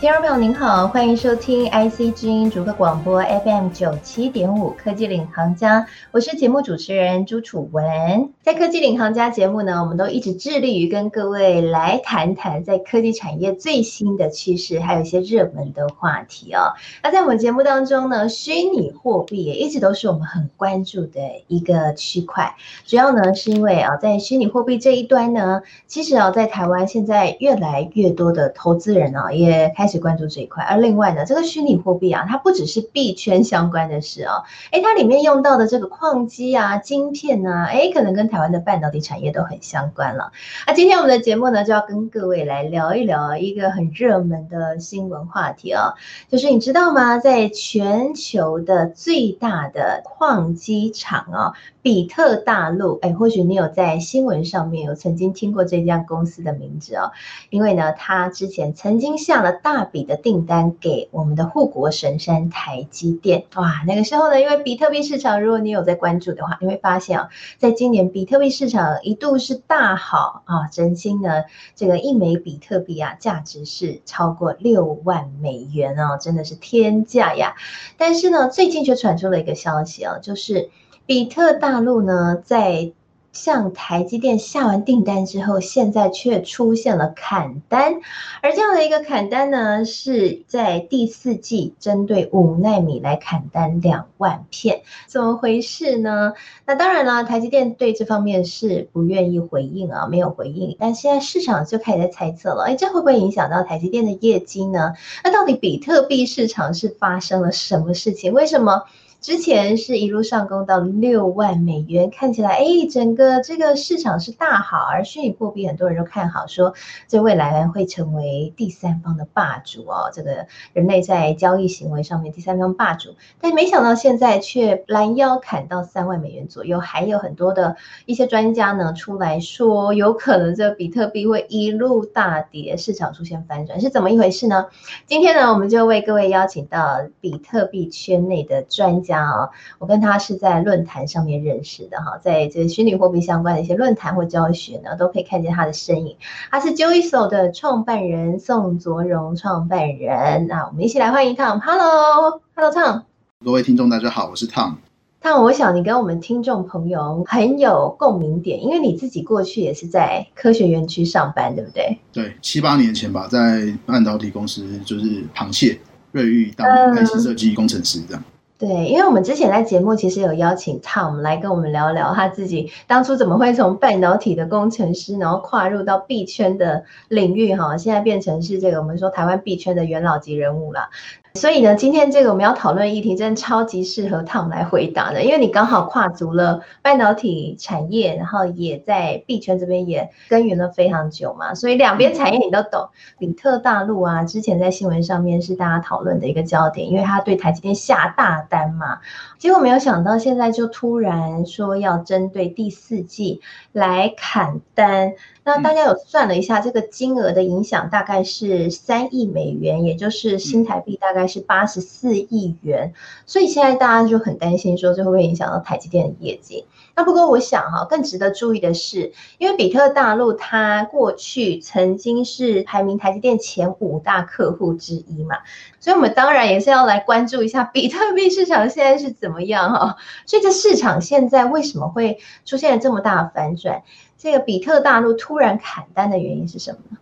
听众朋友您好，欢迎收听 IC 之音逐客广播 FM 九七点五科技领航家，我是节目主持人朱楚文。在科技领航家节目呢，我们都一直致力于跟各位来谈谈在科技产业最新的趋势，还有一些热门的话题哦。那在我们节目当中呢，虚拟货币也一直都是我们很关注的一个区块。主要呢是因为啊，在虚拟货币这一端呢，其实啊，在台湾现在越来越多的投资人啊，也开始关注这一块，而另外呢，这个虚拟货币啊，它不只是币圈相关的事哦，诶，它里面用到的这个矿机啊、晶片啊，诶，可能跟台湾的半导体产业都很相关了。那今天我们的节目呢，就要跟各位来聊一聊一个很热门的新闻话题哦，就是你知道吗？在全球的最大的矿机厂啊。比特大陆，哎，或许你有在新闻上面有曾经听过这家公司的名字哦，因为呢，他之前曾经下了大大笔的订单给我们的护国神山台积电，哇，那个时候呢，因为比特币市场，如果你有在关注的话，你会发现啊，在今年比特币市场一度是大好啊，曾经呢，这个一枚比特币啊，价值是超过六万美元哦，真的是天价呀！但是呢，最近却传出了一个消息啊，就是。比特大陆呢，在向台积电下完订单之后，现在却出现了砍单，而这样的一个砍单呢，是在第四季针对五奈米来砍单两万片，怎么回事呢？那当然了，台积电对这方面是不愿意回应啊，没有回应。但现在市场就开始在猜测了，哎，这会不会影响到台积电的业绩呢？那到底比特币市场是发生了什么事情？为什么？之前是一路上攻到六万美元，看起来哎，整个这个市场是大好，而虚拟货币很多人都看好，说这未来会成为第三方的霸主哦，这个人类在交易行为上面第三方霸主，但没想到现在却拦腰砍到三万美元左右，还有很多的一些专家呢出来说，有可能这比特币会一路大跌，市场出现反转，是怎么一回事呢？今天呢，我们就为各位邀请到比特币圈内的专家。家啊，我跟他是在论坛上面认识的哈，在这虚拟货币相关的一些论坛或教学呢，都可以看见他的身影。他是 Joyso 的创办人宋卓荣创办人，那我们一起来欢迎 Tom。Hello，Hello Tom。各位听众大家好，我是 Tom。Tom，我想你跟我们听众朋友很有共鸣点，因为你自己过去也是在科学园区上班，对不对？对，七八年前吧，在半导体公司就是螃蟹瑞昱当 IC 设计工程师这样。对，因为我们之前在节目其实有邀请 Tom 来跟我们聊聊他自己当初怎么会从半导体的工程师，然后跨入到币圈的领域哈，现在变成是这个我们说台湾币圈的元老级人物了。所以呢，今天这个我们要讨论议题，真的超级适合 Tom 来回答的，因为你刚好跨足了半导体产业，然后也在币圈这边也耕耘了非常久嘛，所以两边产业你都懂。比特大陆啊，之前在新闻上面是大家讨论的一个焦点，因为他对台积电下大单嘛，结果没有想到现在就突然说要针对第四季来砍单。那大家有算了一下，这个金额的影响大概是三亿美元，也就是新台币大概是八十四亿元。所以现在大家就很担心，说这会不会影响到台积电的业绩？那不过我想哈，更值得注意的是，因为比特大陆它过去曾经是排名台积电前五大客户之一嘛，所以我们当然也是要来关注一下比特币市场现在是怎么样哈。所以这市场现在为什么会出现了这么大的反转？这个比特大陆突然砍单的原因是什么呢？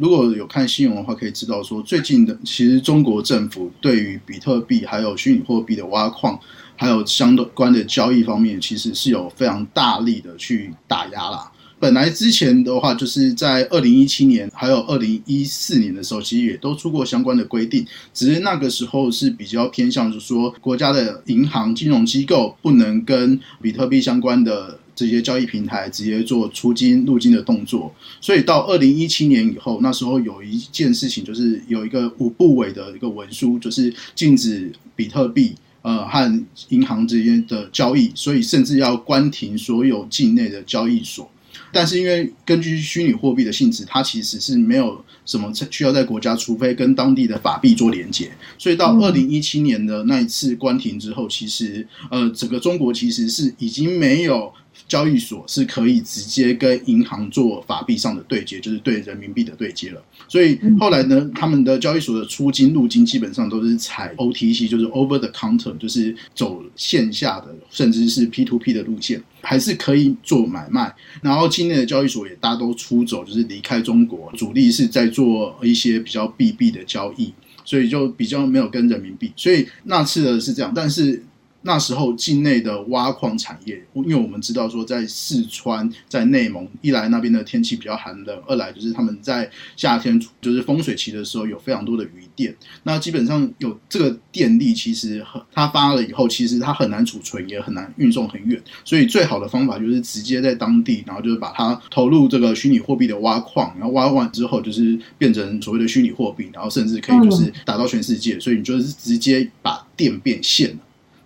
如果有看新闻的话，可以知道说，最近的其实中国政府对于比特币还有虚拟货币的挖矿，还有相关的交易方面，其实是有非常大力的去打压啦。本来之前的话，就是在二零一七年还有二零一四年的时候，其实也都出过相关的规定，只是那个时候是比较偏向，就是说国家的银行金融机构不能跟比特币相关的。这些交易平台直接做出金入金的动作，所以到二零一七年以后，那时候有一件事情，就是有一个五部委的一个文书，就是禁止比特币呃和银行之间的交易，所以甚至要关停所有境内的交易所。但是因为根据虚拟货币的性质，它其实是没有什么需要在国家，除非跟当地的法币做连接。所以到二零一七年的那一次关停之后，其实呃，整个中国其实是已经没有。交易所是可以直接跟银行做法币上的对接，就是对人民币的对接了。所以后来呢，他们的交易所的出金入金基本上都是采 OTC，就是 Over the Counter，就是走线下的，甚至是 P to P 的路线，还是可以做买卖。然后境内的交易所也大都出走，就是离开中国，主力是在做一些比较币币的交易，所以就比较没有跟人民币。所以那次的是这样，但是。那时候境内的挖矿产业，因为我们知道说，在四川、在内蒙，一来那边的天气比较寒冷，二来就是他们在夏天就是风水期的时候有非常多的余电。那基本上有这个电力，其实它发了以后，其实它很难储存，也很难运送很远。所以最好的方法就是直接在当地，然后就是把它投入这个虚拟货币的挖矿，然后挖完之后就是变成所谓的虚拟货币，然后甚至可以就是打到全世界。所以你就是直接把电变现了。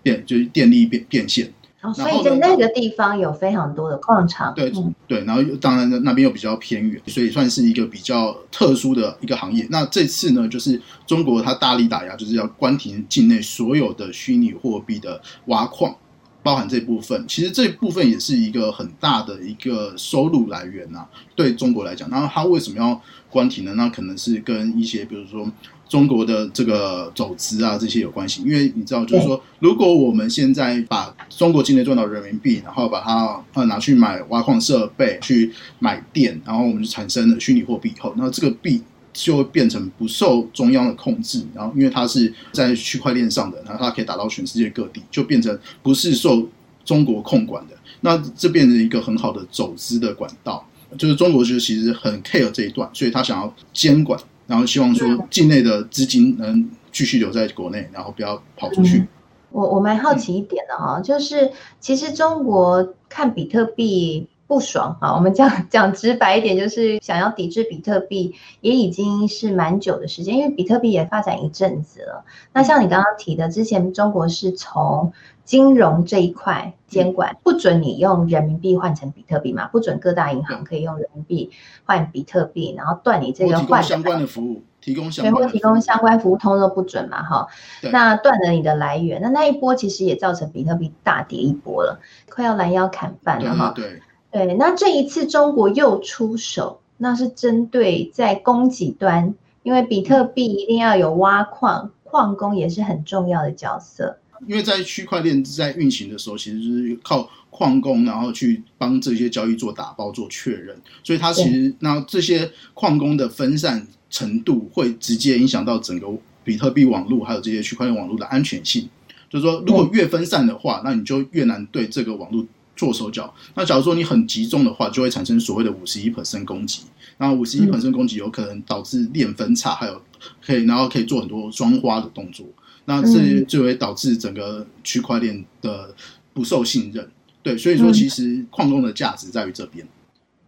变就是电力变变现，哦，所以在那个地方有非常多的矿场。对、嗯、对，然后当然那边又比较偏远，所以算是一个比较特殊的一个行业。那这次呢，就是中国它大力打压，就是要关停境内所有的虚拟货币的挖矿，包含这部分。其实这部分也是一个很大的一个收入来源呐、啊，对中国来讲。然后它为什么要关停呢？那可能是跟一些比如说。中国的这个走资啊，这些有关系，因为你知道，就是说，如果我们现在把中国境内赚到人民币，然后把它呃拿去买挖矿设备，去买电，然后我们就产生了虚拟货币以后，那这个币就会变成不受中央的控制，然后因为它是在区块链上的，然后它可以打到全世界各地，就变成不是受中国控管的，那这变成一个很好的走资的管道，就是中国就其实很 care 这一段，所以他想要监管。然后希望说境内的资金能继续留在国内，然后不要跑出去。嗯、我我蛮好奇一点的哈、哦，就是其实中国看比特币不爽哈，我们讲讲直白一点，就是想要抵制比特币，也已经是蛮久的时间，因为比特币也发展一阵子了。那像你刚刚提的，之前中国是从金融这一块监管，不准你用人民币换成比特币嘛？不准各大银行可以用人民币换比特币，然后断你这个换相关的服务，提供相关提供相关服务，通通都不准嘛？哈，那断了你的来源，那那一波其实也造成比特币大跌一波了，快要拦腰砍半了哈。对对，那这一次中国又出手，那是针对在供给端，因为比特币一定要有挖矿，矿工也是很重要的角色。因为在区块链在运行的时候，其实就是靠矿工，然后去帮这些交易做打包、做确认，所以它其实那这些矿工的分散程度会直接影响到整个比特币网络还有这些区块链网络的安全性。就是说，如果越分散的话，那你就越难对这个网络做手脚。那假如说你很集中的话，就会产生所谓的五十一 percent 攻击。然后五十一 percent 攻击有可能导致链分叉，还有可以然后可以做很多双花的动作。那这就会导致整个区块链的不受信任，对，所以说其实矿工的价值在于这边。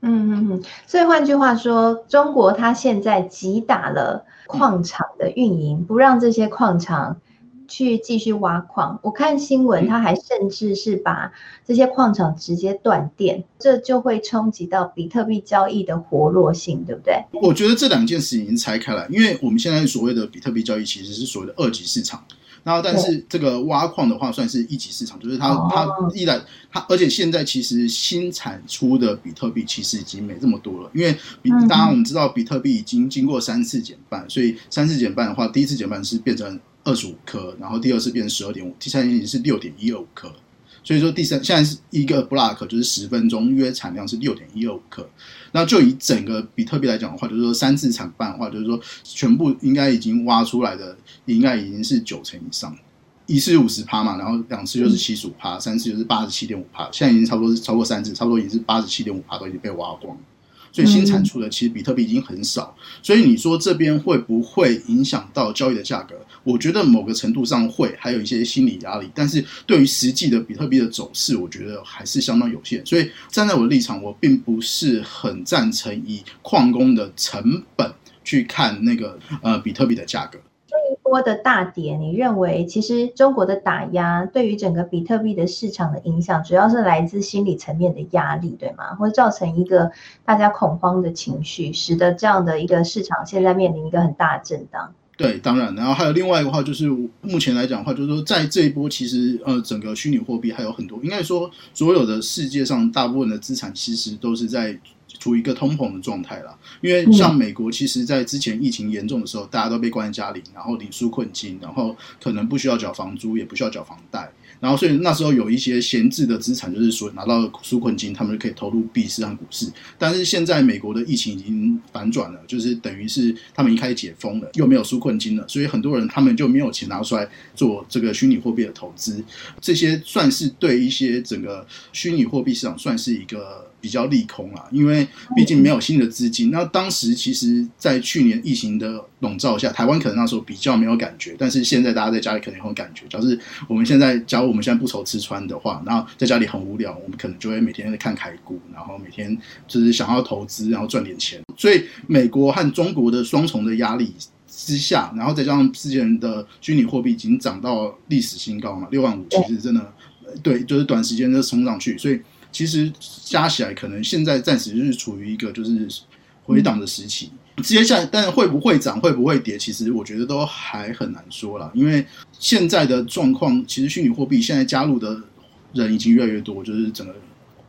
嗯嗯嗯，所以换句话说，中国它现在击打了矿场的运营，不让这些矿场。去继续挖矿，我看新闻，它还甚至是把这些矿场直接断电，这就会冲击到比特币交易的活络性，对不对？我觉得这两件事已经拆开来，因为我们现在所谓的比特币交易其实是所谓的二级市场，然后但是这个挖矿的话算是一级市场，就是它它依然它，而且现在其实新产出的比特币其实已经没这么多了，因为比当然我们知道比特币已经经过三次减半，所以三次减半的话，第一次减半是变成。二十五颗，然后第二次变成十二点五，第三次已经是六点一二五颗，所以说第三现在是一个 block 就是十分钟约产量是六点一二五克，那就以整个比特币来讲的话，就是说三次产半的话，就是说全部应该已经挖出来的应该已经是九成以上，一次五十趴嘛，然后两次就是七十五趴，三次就是八十七点五趴，现在已经差不多是超过三次，差不多已经是八十七点五趴都已经被挖光。所以新产出的其实比特币已经很少，所以你说这边会不会影响到交易的价格？我觉得某个程度上会，还有一些心理压力。但是对于实际的比特币的走势，我觉得还是相当有限。所以站在我的立场，我并不是很赞成以矿工的成本去看那个呃比特币的价格。波的大跌，你认为其实中国的打压对于整个比特币的市场的影响，主要是来自心理层面的压力，对吗？会造成一个大家恐慌的情绪，使得这样的一个市场现在面临一个很大的震荡。对，当然，然后还有另外一个话，就是目前来讲的话，就是说在这一波，其实呃，整个虚拟货币还有很多，应该说所有的世界上大部分的资产，其实都是在处于一个通膨的状态啦。因为像美国，其实在之前疫情严重的时候，大家都被关在家里，然后领纾困金，然后可能不需要缴房租，也不需要缴房贷。然后，所以那时候有一些闲置的资产，就是说拿到纾困金，他们就可以投入币市和股市。但是现在美国的疫情已经反转了，就是等于是他们已经开始解封了，又没有纾困金了，所以很多人他们就没有钱拿出来做这个虚拟货币的投资。这些算是对一些整个虚拟货币市场算是一个。比较利空啊，因为毕竟没有新的资金。那当时其实，在去年疫情的笼罩下，台湾可能那时候比较没有感觉，但是现在大家在家里可能有感觉。假如我们现在，假如我们现在不愁吃穿的话，然后在家里很无聊，我们可能就会每天在看台股，然后每天就是想要投资，然后赚点钱。所以，美国和中国的双重的压力之下，然后再加上之前的虚拟货币已经涨到历史新高嘛，六万五，其实真的对，就是短时间就冲上去，所以。其实加起来，可能现在暂时是处于一个就是回档的时期。接下来，但会不会涨，会不会跌，其实我觉得都还很难说了。因为现在的状况，其实虚拟货币现在加入的人已经越来越多，就是整个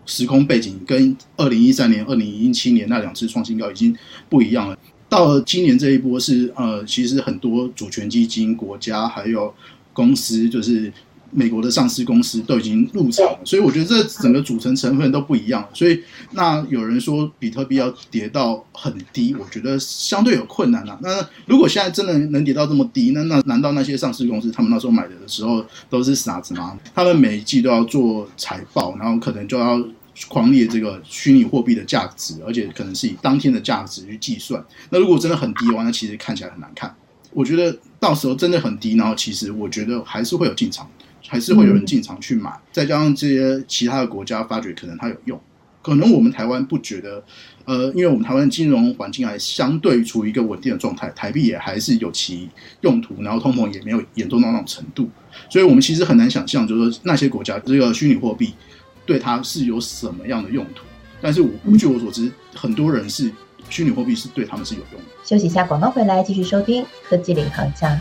时空背景跟二零一三年、二零一七年那两次创新高已经不一样了。到了今年这一波是呃，其实很多主权基金、国家还有公司就是。美国的上市公司都已经入场了，所以我觉得这整个组成成分都不一样。所以那有人说比特币要跌到很低，我觉得相对有困难啊。那如果现在真的能跌到这么低，那那难道那些上市公司他们那时候买的的时候都是傻子吗？他们每一季都要做财报，然后可能就要狂列这个虚拟货币的价值，而且可能是以当天的价值去计算。那如果真的很低的话，那其实看起来很难看。我觉得到时候真的很低，然后其实我觉得还是会有进场。还是会有人进场去买，再加上这些其他的国家发觉可能它有用，可能我们台湾不觉得，呃，因为我们台湾金融环境还相对处于一个稳定的状态，台币也还是有其用途，然后通膨也没有严重到那种程度，所以我们其实很难想象，就是说那些国家这个虚拟货币对它是有什么样的用途。但是我据我所知，很多人是虚拟货币是对他们是有用的。休息一下，广告回来继续收听科技领航家。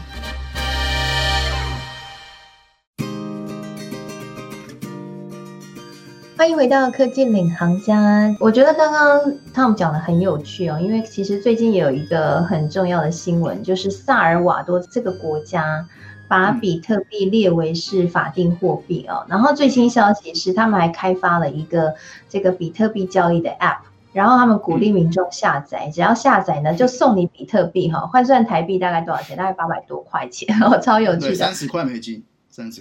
欢迎回到科技领航家。我觉得刚刚 Tom 讲的很有趣哦，因为其实最近也有一个很重要的新闻，就是萨尔瓦多这个国家把比特币列为是法定货币哦。然后最新消息是，他们还开发了一个这个比特币交易的 App，然后他们鼓励民众下载，只要下载呢就送你比特币哈，换算台币大概多少钱？大概八百多块钱哦，超有趣的，三十块美金。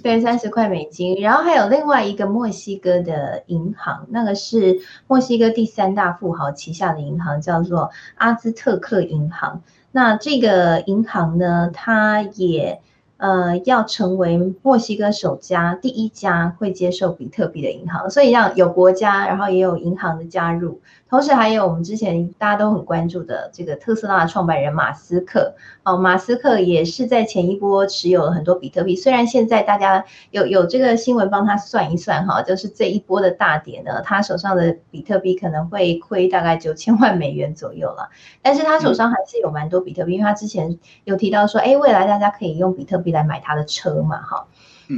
对，三十块美金。然后还有另外一个墨西哥的银行，那个是墨西哥第三大富豪旗下的银行，叫做阿兹特克银行。那这个银行呢，它也呃要成为墨西哥首家第一家会接受比特币的银行。所以让有国家，然后也有银行的加入。同时还有我们之前大家都很关注的这个特斯拉的创办人马斯克哦，马斯克也是在前一波持有了很多比特币。虽然现在大家有有这个新闻帮他算一算哈，就是这一波的大跌呢，他手上的比特币可能会亏大概九千万美元左右了。但是他手上还是有蛮多比特币，因为他之前有提到说，哎，未来大家可以用比特币来买他的车嘛，哈。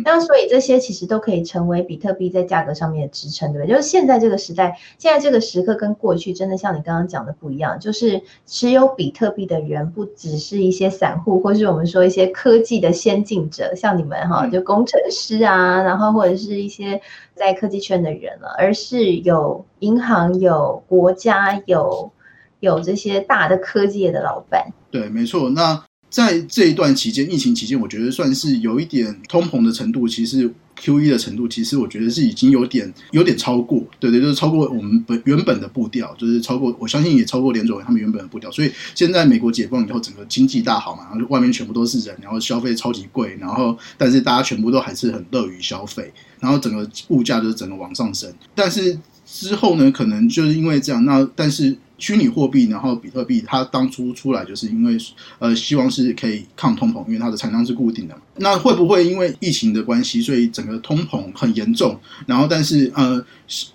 那所以这些其实都可以成为比特币在价格上面的支撑，对不对？就是现在这个时代，现在这个时刻跟过去真的像你刚刚讲的不一样，就是持有比特币的人不只是一些散户，或是我们说一些科技的先进者，像你们哈，就工程师啊，然后或者是一些在科技圈的人了，而是有银行、有国家、有有这些大的科技业的老板。对，没错。那。在这一段期间，疫情期间，我觉得算是有一点通膨的程度，其实 QE 的程度，其实我觉得是已经有点有点超过，对对，就是超过我们本原本的步调，就是超过，我相信也超过联准会他们原本的步调。所以现在美国解封以后，整个经济大好嘛，然后外面全部都是人，然后消费超级贵，然后但是大家全部都还是很乐于消费，然后整个物价就是整个往上升，但是。之后呢，可能就是因为这样，那但是虚拟货币，然后比特币，它当初出来就是因为呃，希望是可以抗通膨，因为它的产量是固定的嘛。那会不会因为疫情的关系，所以整个通膨很严重？然后但是呃，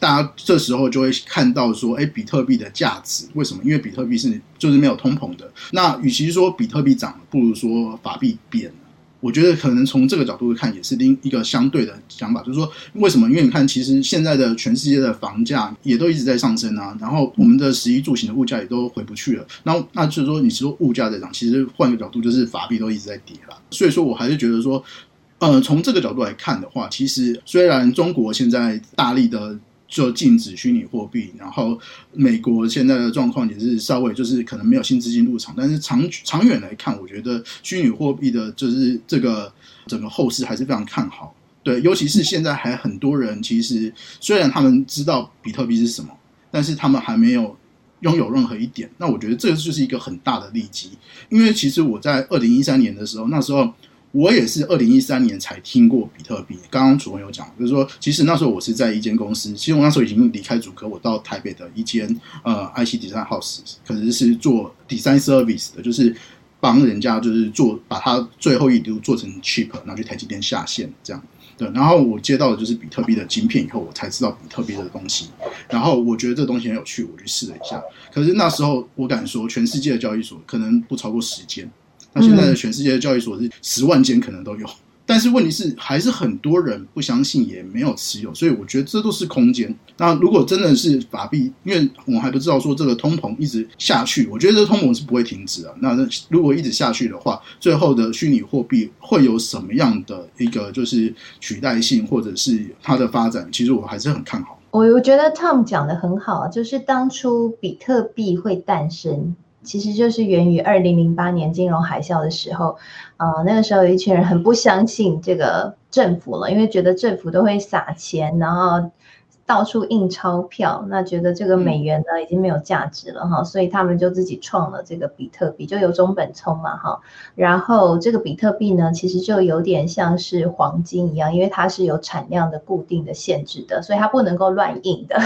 大家这时候就会看到说，哎，比特币的价值为什么？因为比特币是就是没有通膨的。那与其说比特币涨，不如说法币贬。我觉得可能从这个角度看，也是另一个相对的想法，就是说为什么？因为你看，其实现在的全世界的房价也都一直在上升啊，然后我们的食衣住行的物价也都回不去了。那那就是说，你说物价在涨，其实换个角度，就是法币都一直在跌了。所以说我还是觉得说，呃，从这个角度来看的话，其实虽然中国现在大力的。就禁止虚拟货币，然后美国现在的状况也是稍微就是可能没有新资金入场，但是长长远来看，我觉得虚拟货币的就是这个整个后市还是非常看好。对，尤其是现在还很多人其实虽然他们知道比特币是什么，但是他们还没有拥有任何一点。那我觉得这就是一个很大的利基，因为其实我在二零一三年的时候，那时候。我也是二零一三年才听过比特币。刚刚楚文有讲，就是说，其实那时候我是在一间公司，其实我那时候已经离开主科，我到台北的一间呃 IC Design House，可能是做 Design Service 的，就是帮人家就是做把它最后一丢做成 chip，然后去台积电下线这样。对，然后我接到的就是比特币的晶片以后，我才知道比特币的东西。然后我觉得这东西很有趣，我去试了一下。可是那时候我敢说，全世界的交易所可能不超过十间。那现在的全世界的交易所是十万间可能都有，但是问题是还是很多人不相信，也没有持有，所以我觉得这都是空间。那如果真的是法币，因为我还不知道说这个通膨一直下去，我觉得这个通膨是不会停止啊。那如果一直下去的话，最后的虚拟货币会有什么样的一个就是取代性，或者是它的发展？其实我还是很看好。我我觉得 Tom 讲的很好，就是当初比特币会诞生。其实就是源于二零零八年金融海啸的时候，呃，那个时候有一群人很不相信这个政府了，因为觉得政府都会撒钱，然后。到处印钞票，那觉得这个美元呢已经没有价值了哈，所以他们就自己创了这个比特币，就有中本聪嘛哈。然后这个比特币呢，其实就有点像是黄金一样，因为它是有产量的固定的限制的，所以它不能够乱印的。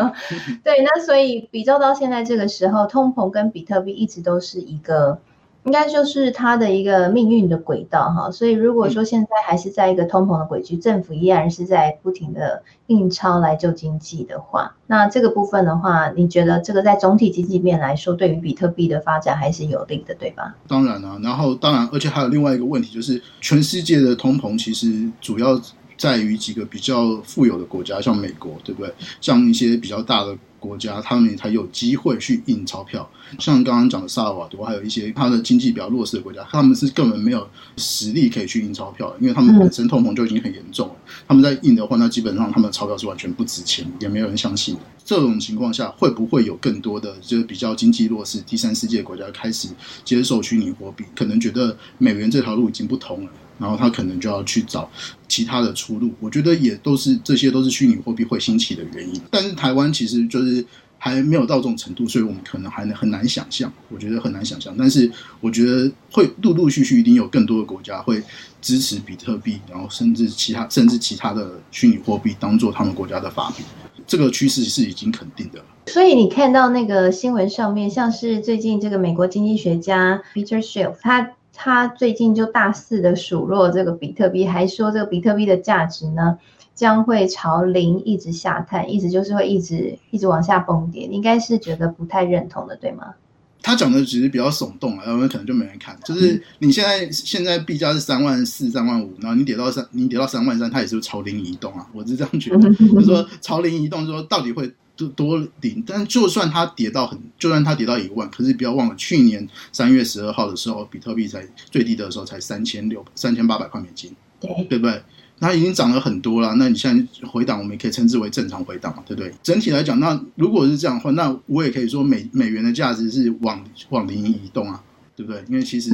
对，那所以比较到现在这个时候，通膨跟比特币一直都是一个。应该就是它的一个命运的轨道哈，所以如果说现在还是在一个通膨的轨迹，政府依然是在不停的印钞来救经济的话，那这个部分的话，你觉得这个在总体经济面来说，对于比特币的发展还是有利的，对吧？当然啊，然后当然，而且还有另外一个问题，就是全世界的通膨其实主要在于几个比较富有的国家，像美国，对不对？像一些比较大的。国家他们才有机会去印钞票，像刚刚讲的萨尔瓦多，还有一些它的经济比较弱势的国家，他们是根本没有实力可以去印钞票，因为他们本身通膨就已经很严重了。他们在印的话，那基本上他们的钞票是完全不值钱，也没有人相信的。这种情况下，会不会有更多的就是比较经济弱势、第三世界国家开始接受虚拟货币？可能觉得美元这条路已经不通了。然后他可能就要去找其他的出路，我觉得也都是这些都是虚拟货币会兴起的原因。但是台湾其实就是还没有到这种程度，所以我们可能还能很难想象。我觉得很难想象，但是我觉得会陆陆续续一定有更多的国家会支持比特币，然后甚至其他甚至其他的虚拟货币当做他们国家的法币。这个趋势是已经肯定的了。所以你看到那个新闻上面，像是最近这个美国经济学家 Peter Schiff 他。他最近就大肆的数落这个比特币，还说这个比特币的价值呢将会朝零一直下探，意思就是会一直一直往下崩跌。你应该是觉得不太认同的，对吗？他讲的只是比较耸动啊，然后可能就没人看。就是你现在现在币价是三万四、三万五，然后你跌到三，你跌到三万三，它也是朝零移动啊。我是这样觉得，就是说朝零移动，说到底会。多多顶，但就算它跌到很，就算它跌到一万，可是不要忘了，去年三月十二号的时候，比特币才最低的时候才三千六三千八百块美金，对对不对？它已经涨了很多了。那你现在回档，我们也可以称之为正常回档嘛，对不对？整体来讲，那如果是这样的话，那我也可以说美美元的价值是往往零移动啊。对不对？因为其实，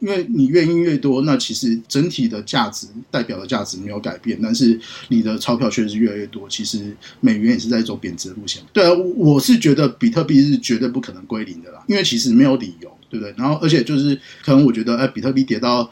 因为你越印越多，那其实整体的价值代表的价值没有改变，但是你的钞票确实越来越多。其实美元也是在走贬值的路线。对啊，我是觉得比特币是绝对不可能归零的啦，因为其实没有理由，对不对？然后而且就是可能我觉得，哎，比特币跌到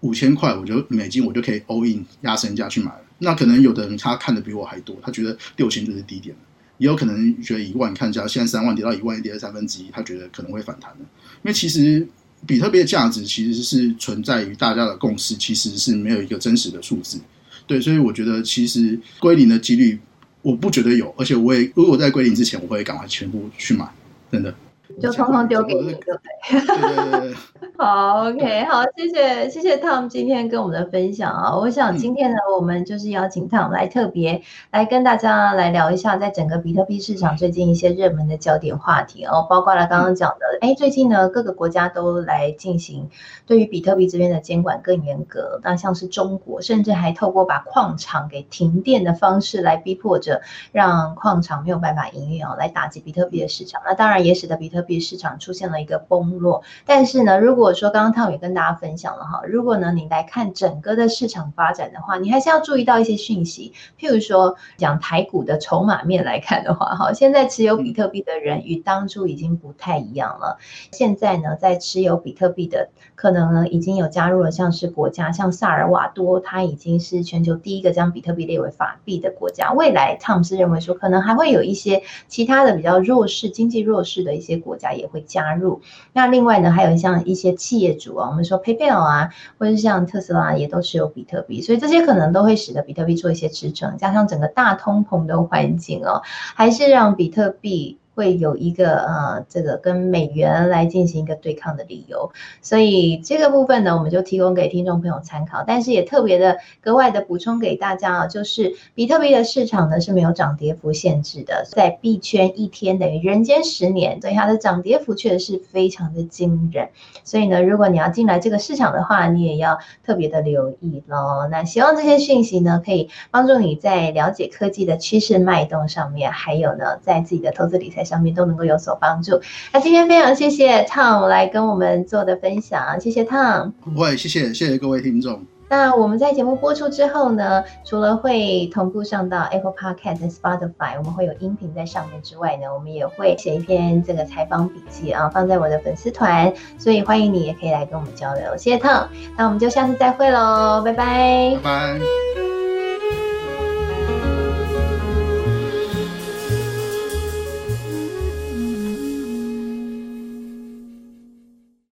五千块，我觉得美金我就可以 all in 压身价去买了。那可能有的人他看的比我还多，他觉得六千就是低点了。也有可能觉得一万看价，现在三万跌到一万，跌了三分之一，他觉得可能会反弹的。因为其实比特币的价值其实是存在于大家的共识，其实是没有一个真实的数字。对，所以我觉得其实归零的几率，我不觉得有，而且我也如果在归零之前，我会赶快全部去买，真的。就通通丢给你，对不对？对对对。好，OK，好，谢谢谢谢 Tom 今天跟我们的分享啊。我想今天呢，我们就是邀请 Tom 来特别来跟大家来聊一下，在整个比特币市场最近一些热门的焦点话题哦，包括了刚刚讲的，哎，最近呢各个国家都来进行对于比特币这边的监管更严格，那像是中国，甚至还透过把矿场给停电的方式来逼迫着让矿场没有办法营运哦，来打击比特币的市场。那当然也使得比特特币市场出现了一个崩落。但是呢，如果说刚刚汤也跟大家分享了哈，如果呢你来看整个的市场发展的话，你还是要注意到一些讯息，譬如说讲台股的筹码面来看的话，哈，现在持有比特币的人与当初已经不太一样了。现在呢，在持有比特币的可能呢已经有加入了像是国家，像萨尔瓦多，它已经是全球第一个将比特币列为法币的国家。未来汤是认为说，可能还会有一些其他的比较弱势、经济弱势的一些国家也会加入。那另外呢，还有像一些。企业主啊，我们说 PayPal 啊，或者是像特斯拉也都是有比特币，所以这些可能都会使得比特币做一些支撑，加上整个大通膨的环境哦，还是让比特币。会有一个呃，这个跟美元来进行一个对抗的理由，所以这个部分呢，我们就提供给听众朋友参考，但是也特别的格外的补充给大家啊，就是比特币的市场呢是没有涨跌幅限制的，在币圈一天等于人间十年，所以它的涨跌幅确实是非常的惊人，所以呢，如果你要进来这个市场的话，你也要特别的留意喽。那希望这些讯息呢，可以帮助你在了解科技的趋势脉动上面，还有呢，在自己的投资理财。上面都能够有所帮助。那今天非常谢谢 Tom 来跟我们做的分享，谢谢 Tom。不会，谢谢谢谢各位听众。那我们在节目播出之后呢，除了会同步上到 Apple Podcast 和、Spotify，我们会有音频在上面之外呢，我们也会写一篇这个采访笔记啊，放在我的粉丝团，所以欢迎你也可以来跟我们交流。谢谢 Tom，那我们就下次再会喽，拜拜。拜拜。